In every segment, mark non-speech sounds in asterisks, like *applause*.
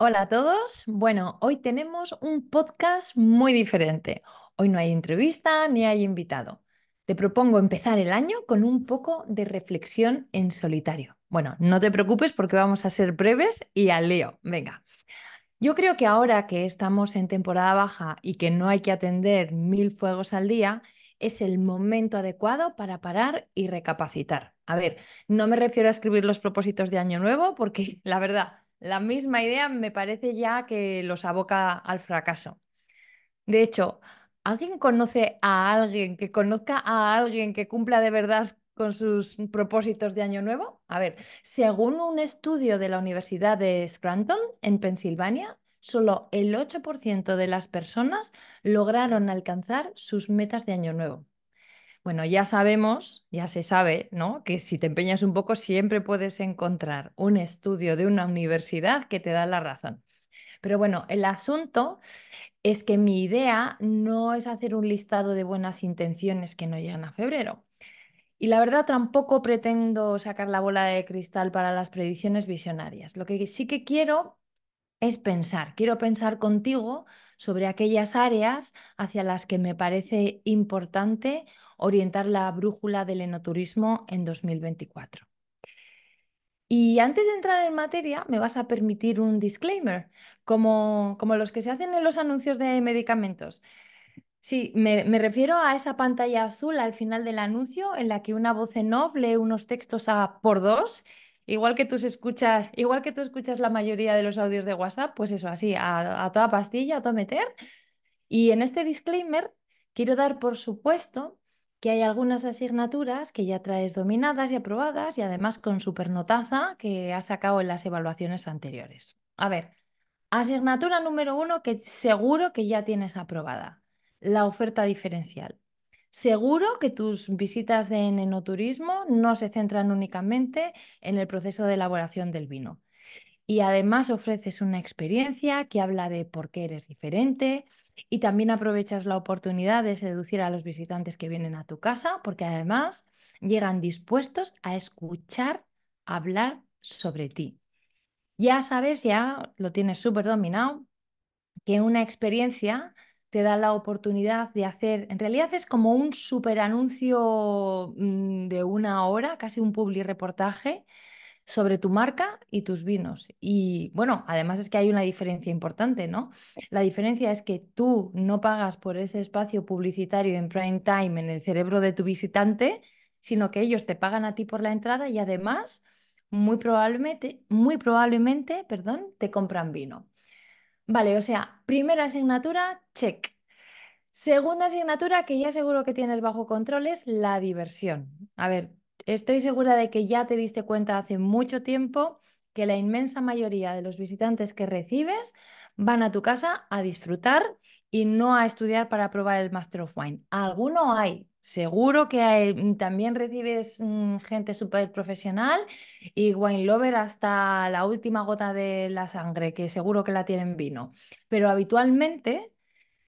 Hola a todos. Bueno, hoy tenemos un podcast muy diferente. Hoy no hay entrevista ni hay invitado. Te propongo empezar el año con un poco de reflexión en solitario. Bueno, no te preocupes porque vamos a ser breves y al lío. Venga. Yo creo que ahora que estamos en temporada baja y que no hay que atender mil fuegos al día, es el momento adecuado para parar y recapacitar. A ver, no me refiero a escribir los propósitos de año nuevo porque *laughs* la verdad la misma idea me parece ya que los aboca al fracaso. De hecho, ¿alguien conoce a alguien que conozca a alguien que cumpla de verdad con sus propósitos de año nuevo? A ver, según un estudio de la Universidad de Scranton, en Pensilvania, solo el 8% de las personas lograron alcanzar sus metas de año nuevo. Bueno, ya sabemos, ya se sabe, ¿no? Que si te empeñas un poco siempre puedes encontrar un estudio de una universidad que te da la razón. Pero bueno, el asunto es que mi idea no es hacer un listado de buenas intenciones que no llegan a febrero. Y la verdad tampoco pretendo sacar la bola de cristal para las predicciones visionarias. Lo que sí que quiero es pensar, quiero pensar contigo sobre aquellas áreas hacia las que me parece importante orientar la brújula del enoturismo en 2024. Y antes de entrar en materia, me vas a permitir un disclaimer, como, como los que se hacen en los anuncios de medicamentos. Sí, me, me, refiero a esa pantalla azul al final del anuncio en la que una voz en off lee unos textos a por dos Igual que tú escuchas, igual que tú escuchas la mayoría de los audios de WhatsApp, pues eso, así, a, toda pastilla, a todo meter. Y en este disclaimer quiero dar por supuesto que hay algunas asignaturas que ya traes dominadas y aprobadas y además con supernotaza que has sacado en las evaluaciones anteriores. A ver, asignatura número uno que seguro que ya tienes aprobada, la oferta diferencial. Seguro que tus visitas de enoturismo no se centran únicamente en el proceso de elaboración del vino. Y además ofreces una experiencia que habla de por qué eres diferente y también aprovechas la oportunidad de seducir a los visitantes que vienen a tu casa porque además llegan dispuestos a escuchar hablar sobre ti. Ya sabes, ya lo tienes súper dominado, que una experiencia te da la oportunidad de hacer, en realidad es como un super anuncio mm, de una hora, casi un public reportaje sobre tu marca y tus vinos. Y bueno, además es que hay una diferencia importante, ¿no? La diferencia es que tú no pagas por ese espacio publicitario en prime time en el cerebro de tu visitante, sino que ellos te pagan a ti por la entrada y además, muy probablemente, muy probablemente, perdón, te compran vino. Vale, o sea, primera asignatura, check. Segunda asignatura que ya seguro que tienes bajo control es la diversión. A ver, estoy segura de que ya te diste cuenta hace mucho tiempo que la inmensa mayoría de los visitantes que recibes van a tu casa a disfrutar y no a estudiar para probar el Master of Wine. Alguno hay, Seguro que mm, también recibes mm, gente súper profesional y wine lover hasta la última gota de la sangre, que seguro que la tienen vino. Pero habitualmente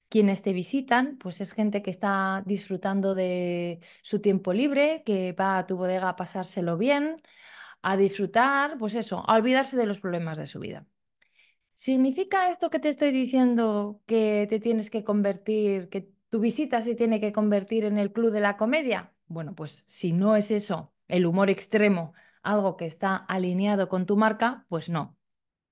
quienes te visitan, pues es gente que está disfrutando de su tiempo libre, que va a tu bodega a pasárselo bien, a disfrutar, pues eso, a olvidarse de los problemas de su vida. ¿Significa esto que te estoy diciendo que te tienes que convertir, que ¿Tu visita se tiene que convertir en el club de la comedia? Bueno, pues si no es eso, el humor extremo, algo que está alineado con tu marca, pues no.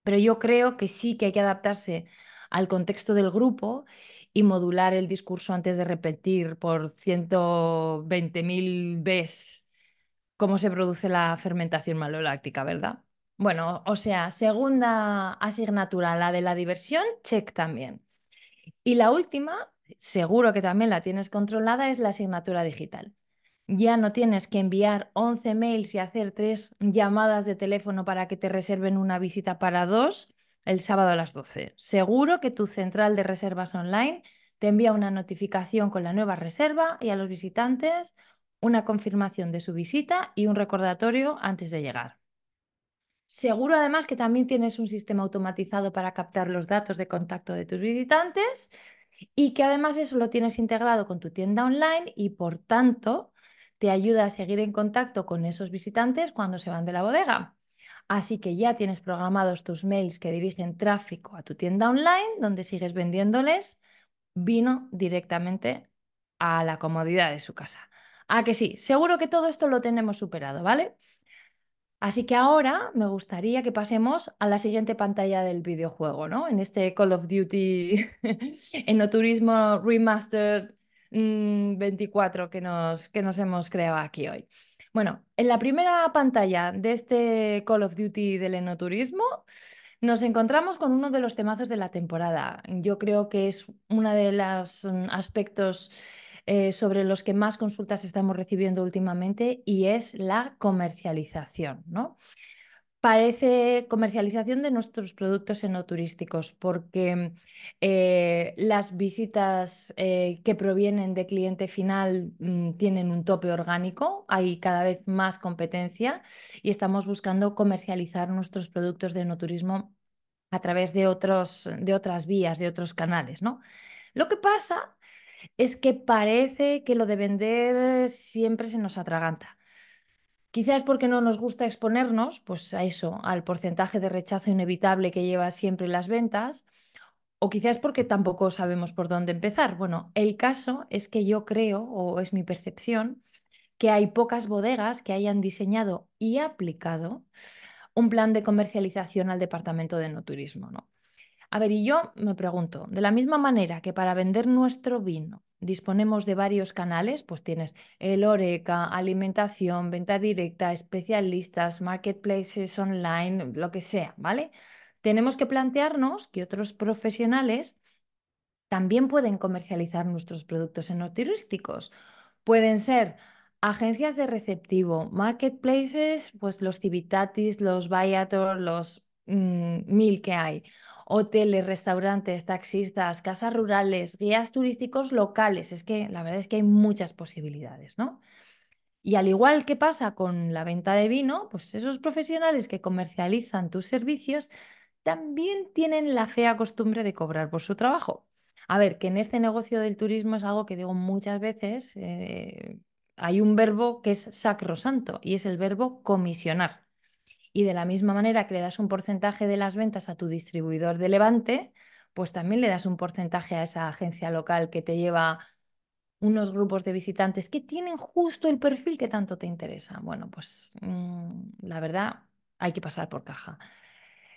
Pero yo creo que sí que hay que adaptarse al contexto del grupo y modular el discurso antes de repetir por 120.000 veces cómo se produce la fermentación maloláctica, ¿verdad? Bueno, o sea, segunda asignatura, la de la diversión, check también. Y la última, seguro que también la tienes controlada, es la asignatura digital. Ya no tienes que enviar 11 mails y hacer tres llamadas de teléfono para que te reserven una visita para dos. el sábado a las 12. Seguro que tu central de reservas online te envía una notificación con la nueva reserva y a los visitantes una confirmación de su visita y un recordatorio antes de llegar. Seguro además que también tienes un sistema automatizado para captar los datos de contacto de tus visitantes y que además eso lo tienes integrado con tu tienda online y por tanto te ayuda a seguir en contacto con esos visitantes cuando se van de la bodega. Así que ya tienes programados tus mails que dirigen tráfico a tu tienda online donde sigues vendiéndoles vino directamente a la comodidad de su casa. Ah, que sí, seguro que todo esto lo tenemos superado, ¿vale? Así que ahora me gustaría que pasemos a la siguiente pantalla del videojuego, ¿no? En este Call of Duty *laughs* Enoturismo Remastered 24 mm, que nos, que nos hemos creado aquí hoy. Bueno, en la primera pantalla de este Call of Duty del enoturismo nos encontramos con uno de los temazos de la temporada. Yo creo que es uno de los mm, aspectos eh, sobre los que más consultas estamos recibiendo últimamente y es la comercialización, ¿no? Parece comercialización de nuestros productos enoturísticos, porque eh, las visitas eh, que provienen de cliente final mm, tienen un tope orgánico, hay cada vez más competencia y estamos buscando comercializar nuestros productos de enoturismo a través de, otros, de otras vías, de otros canales, ¿no? Lo que pasa es que parece que lo de vender siempre se nos atraganta. Quizás porque no nos gusta exponernos, pues a eso, al porcentaje de rechazo inevitable que lleva siempre las ventas, o quizás porque tampoco sabemos por dónde empezar. Bueno, el caso es que yo creo, o es mi percepción, que hay pocas bodegas que hayan diseñado y aplicado un plan de comercialización al departamento de no turismo, ¿no? A ver, y yo me pregunto, de la misma manera que para vender nuestro vino disponemos de varios canales, pues tienes el Oreca, alimentación, venta directa, especialistas, marketplaces online, lo que sea, ¿vale? Tenemos que plantearnos que otros profesionales también pueden comercializar nuestros productos en turísticos. Pueden ser agencias de receptivo, marketplaces, pues los Civitatis, los Viator, los mm, mil que hay hoteles, restaurantes, taxistas, casas rurales, guías turísticos locales. Es que la verdad es que hay muchas posibilidades, ¿no? Y al igual que pasa con la venta de vino, pues esos profesionales que comercializan tus servicios también tienen la fea costumbre de cobrar por su trabajo. A ver, que en este negocio del turismo es algo que digo muchas veces, eh, hay un verbo que es sacrosanto y es el verbo comisionar y de la misma manera que le das un porcentaje de las ventas a tu distribuidor de Levante, pues también le das un porcentaje a esa agencia local que te lleva unos grupos de visitantes que tienen justo el perfil que tanto te interesa. Bueno, pues mm, la verdad hay que pasar por caja.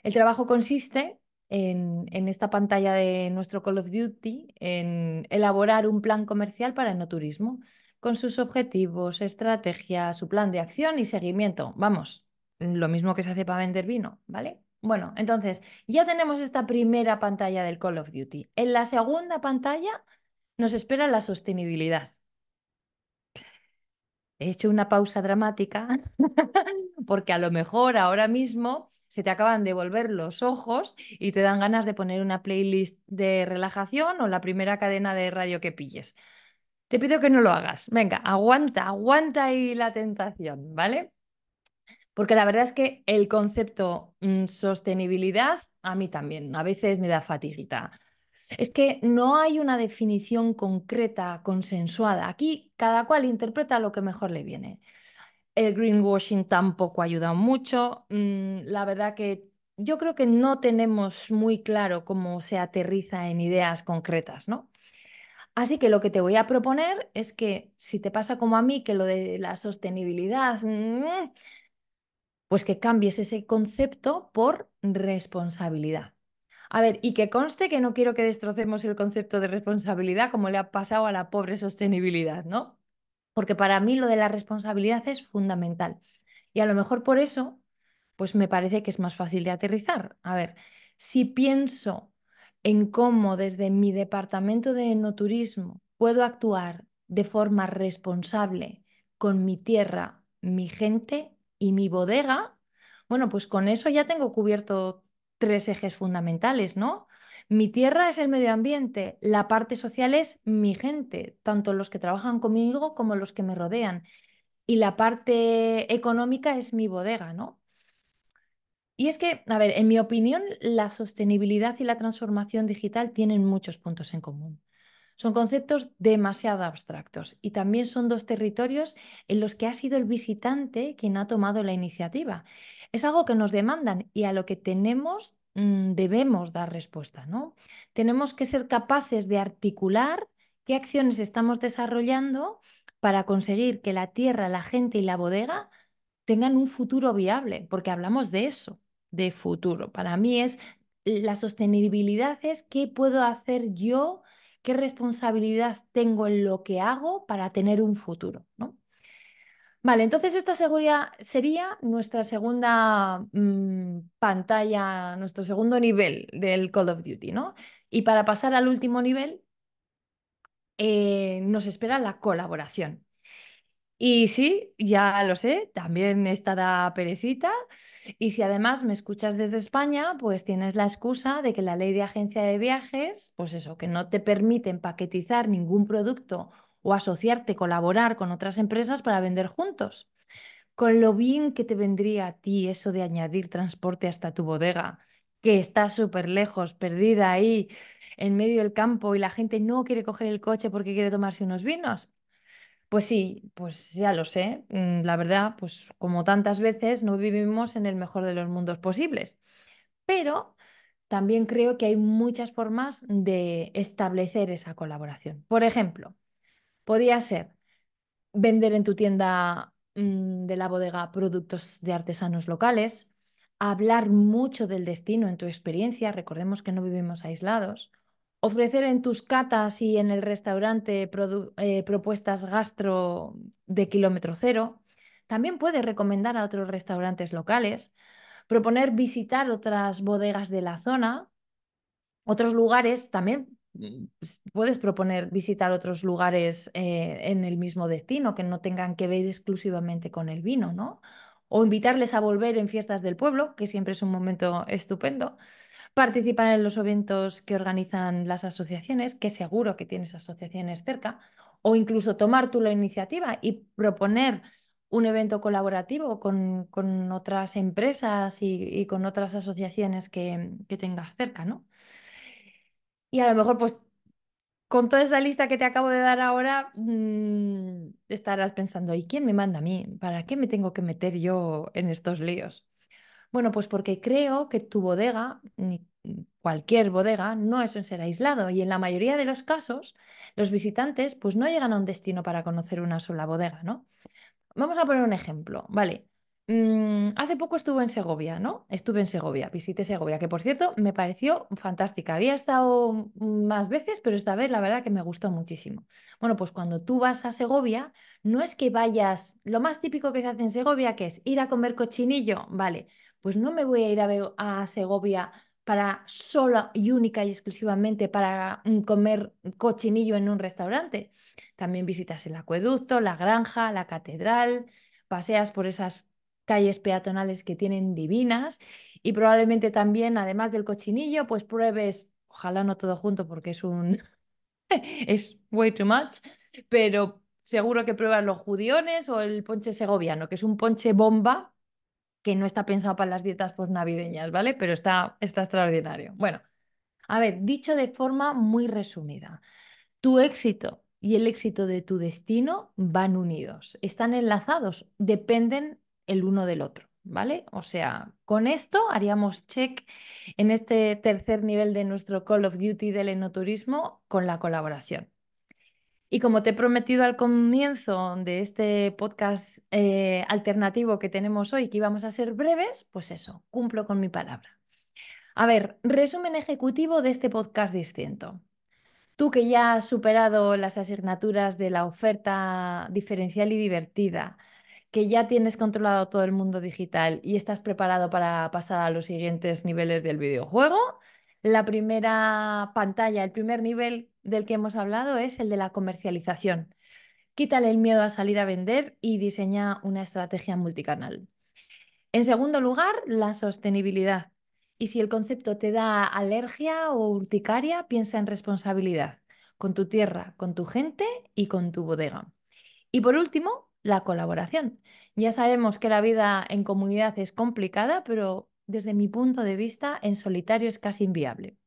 El trabajo consiste en, en, esta pantalla de nuestro Call of Duty en elaborar un plan comercial para el no turismo con sus objetivos, estrategia, su plan de acción y seguimiento. Vamos, lo mismo que se hace para vender vino, ¿vale? Bueno, entonces ya tenemos esta primera pantalla del Call of Duty. En la segunda pantalla nos espera la sostenibilidad. He hecho una pausa dramática *laughs* porque a lo mejor ahora mismo se te acaban de volver los ojos y te dan ganas de poner una playlist de relajación o la primera cadena de radio que pilles. Te pido que no lo hagas. Venga, aguanta, aguanta ahí la tentación, ¿vale? Porque la verdad es que el concepto mm, sostenibilidad a mí también a veces me da fatiguita. Es que no hay una definición concreta, consensuada. Aquí cada cual interpreta lo que mejor le viene. El greenwashing tampoco ha ayudado mucho. Mm, la verdad que yo creo que no tenemos muy claro cómo se aterriza en ideas concretas, ¿no? Así que lo que te voy a proponer es que si te pasa como a mí, que lo de la sostenibilidad mm, pues que cambies ese concepto por responsabilidad. A ver, y que conste que no quiero que destrocemos el concepto de responsabilidad como le ha pasado a la pobre sostenibilidad, ¿no? Porque para mí lo de la responsabilidad es fundamental. Y a lo mejor por eso, pues me parece que es más fácil de aterrizar. A ver, si pienso en cómo desde mi departamento de enoturismo puedo actuar de forma responsable con mi tierra, mi gente y mi bodega, bueno, pues con eso ya tengo cubierto tres ejes fundamentales, ¿no? Mi tierra es el medio ambiente, la parte social es mi gente, tanto los que trabajan conmigo como los que me rodean, y la parte económica es mi bodega, ¿no? Y es que, a ver, en mi opinión, la sostenibilidad y la transformación digital tienen muchos puntos en común. Son conceptos demasiado abstractos y también son dos territorios en los que ha sido el visitante quien ha tomado la iniciativa. Es algo que nos demandan y a lo que tenemos, mm, debemos dar respuesta, ¿no? Tenemos que ser capaces de articular qué acciones estamos desarrollando para conseguir que la tierra, la gente y la bodega tengan un futuro viable, porque hablamos de eso, de futuro. Para mí es la sostenibilidad es qué puedo hacer yo qué responsabilidad tengo en lo que hago para tener un futuro, ¿no? Vale, entonces esta seguridad sería nuestra segunda mm, pantalla, nuestro segundo nivel del Call of Duty, ¿no? Y para pasar al último nivel, eh, nos espera la colaboración. Y sí, ya lo sé, también está da perecita. Y si además me escuchas desde España, pues tienes la excusa de que la ley de agencia de viajes, pues eso, que no te permite empaquetizar ningún producto o asociarte, colaborar con otras empresas para vender juntos. Con lo bien que te vendría a ti eso de añadir transporte hasta tu bodega, que está súper lejos, perdida ahí en medio del campo y la gente no quiere coger el coche porque quiere tomarse unos vinos. Pues sí, pues ya lo sé. Mm, la verdad, pues como tantas veces, no vivimos en el mejor de los mundos posibles. Pero también creo que hay muchas formas de establecer esa colaboración. Por ejemplo, podría ser vender en tu tienda mm, de la bodega productos de artesanos locales, hablar mucho del destino en tu experiencia, recordemos que no vivimos aislados, ofrecer en tus catas y en el restaurante eh, propuestas gastro de kilómetro cero. También puedes recomendar a otros restaurantes locales, proponer visitar otras bodegas de la zona, otros lugares también. Mm, puedes proponer visitar otros lugares eh, en el mismo destino que no tengan que ver exclusivamente con el vino, ¿no? O invitarles a volver en fiestas del pueblo, que siempre es un momento estupendo participar en los eventos que organizan las asociaciones, que seguro que tienes asociaciones cerca, o incluso tomar tú la iniciativa y proponer un evento colaborativo con, otras empresas y, con otras asociaciones que, tengas cerca, ¿no? Y a lo mejor, pues, con toda esa lista que te acabo de dar ahora, mm, estarás pensando, ¿y quién me manda a mí? ¿Para qué me tengo que meter yo en estos líos? Bueno, pues porque creo que tu bodega, cualquier bodega, no es un ser aislado y en la mayoría de los casos los visitantes pues no llegan a un destino para conocer una sola bodega, ¿no? Vamos a poner un ejemplo, ¿vale? Mm, hace poco estuve en Segovia, ¿no? Estuve en Segovia, visité Segovia, que por cierto me pareció fantástica. Había estado más veces, pero esta vez la verdad que me gustó muchísimo. Bueno, pues cuando tú vas a Segovia, no es que vayas, lo más típico que se hace en Segovia, que es ir a comer cochinillo, vale, pues no me voy a ir a, Segovia para sola y única y exclusivamente para mm, comer cochinillo en un restaurante. También visitas el acueducto, la granja, la catedral, paseas por esas calles peatonales que tienen divinas y probablemente también, además del cochinillo, pues pruebes, ojalá no todo junto porque es un... *laughs* es way too much, pero seguro que pruebas los judiones o el ponche segoviano, que es un ponche bomba que no está pensado para las dietas navideñas, ¿vale? Pero está, está extraordinario. Bueno, a ver, dicho de forma muy resumida, tu éxito y el éxito de tu destino van unidos, están enlazados, dependen el uno del otro, ¿vale? O sea, con esto haríamos check en este tercer nivel de nuestro Call of Duty del enoturismo con la colaboración. Y como te he prometido al comienzo de este podcast eh, alternativo que tenemos hoy, que íbamos a ser breves, pues eso, cumplo con mi palabra. A ver, resumen ejecutivo de este podcast distinto. Tú que ya has superado las asignaturas de la oferta diferencial y divertida, que ya tienes controlado todo el mundo digital y estás preparado para pasar a los siguientes niveles del videojuego, la primera pantalla, el primer nivel del que hemos hablado es el de la comercialización. Quítale el miedo a salir a vender y diseña una estrategia multicanal. En segundo lugar, la sostenibilidad. Y si el concepto te da alergia o urticaria, piensa en responsabilidad con tu tierra, con tu gente y con tu bodega. Y por último, la colaboración. Ya sabemos que la vida en comunidad es complicada, pero desde mi punto de vista, en solitario es casi inviable.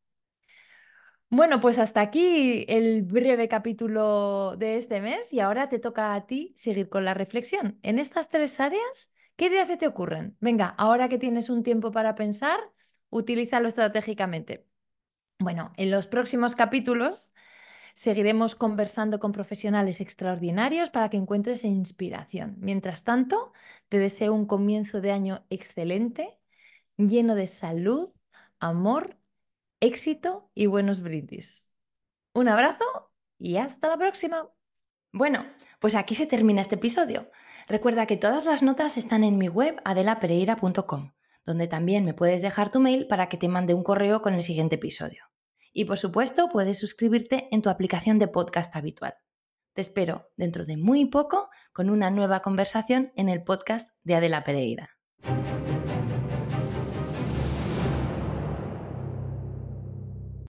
Bueno, pues hasta aquí el breve capítulo de este mes y ahora te toca a ti seguir con la reflexión. En estas tres áreas, ¿qué ideas se te ocurren? Venga, ahora que tienes un tiempo para pensar, utilízalo estratégicamente. Bueno, en los próximos capítulos seguiremos conversando con profesionales extraordinarios para que encuentres inspiración. Mientras tanto, te deseo un comienzo de año excelente, lleno de salud, amor éxito y buenos brindis. Un abrazo y hasta la próxima. Bueno, pues aquí se termina este episodio. Recuerda que todas las notas están en mi web adelapereira.com, donde también me puedes dejar tu mail para que te mande un correo con el siguiente episodio. Y por supuesto, puedes suscribirte en tu aplicación de podcast habitual. Te espero dentro de muy poco con una nueva conversación en el podcast de Adela Pereira.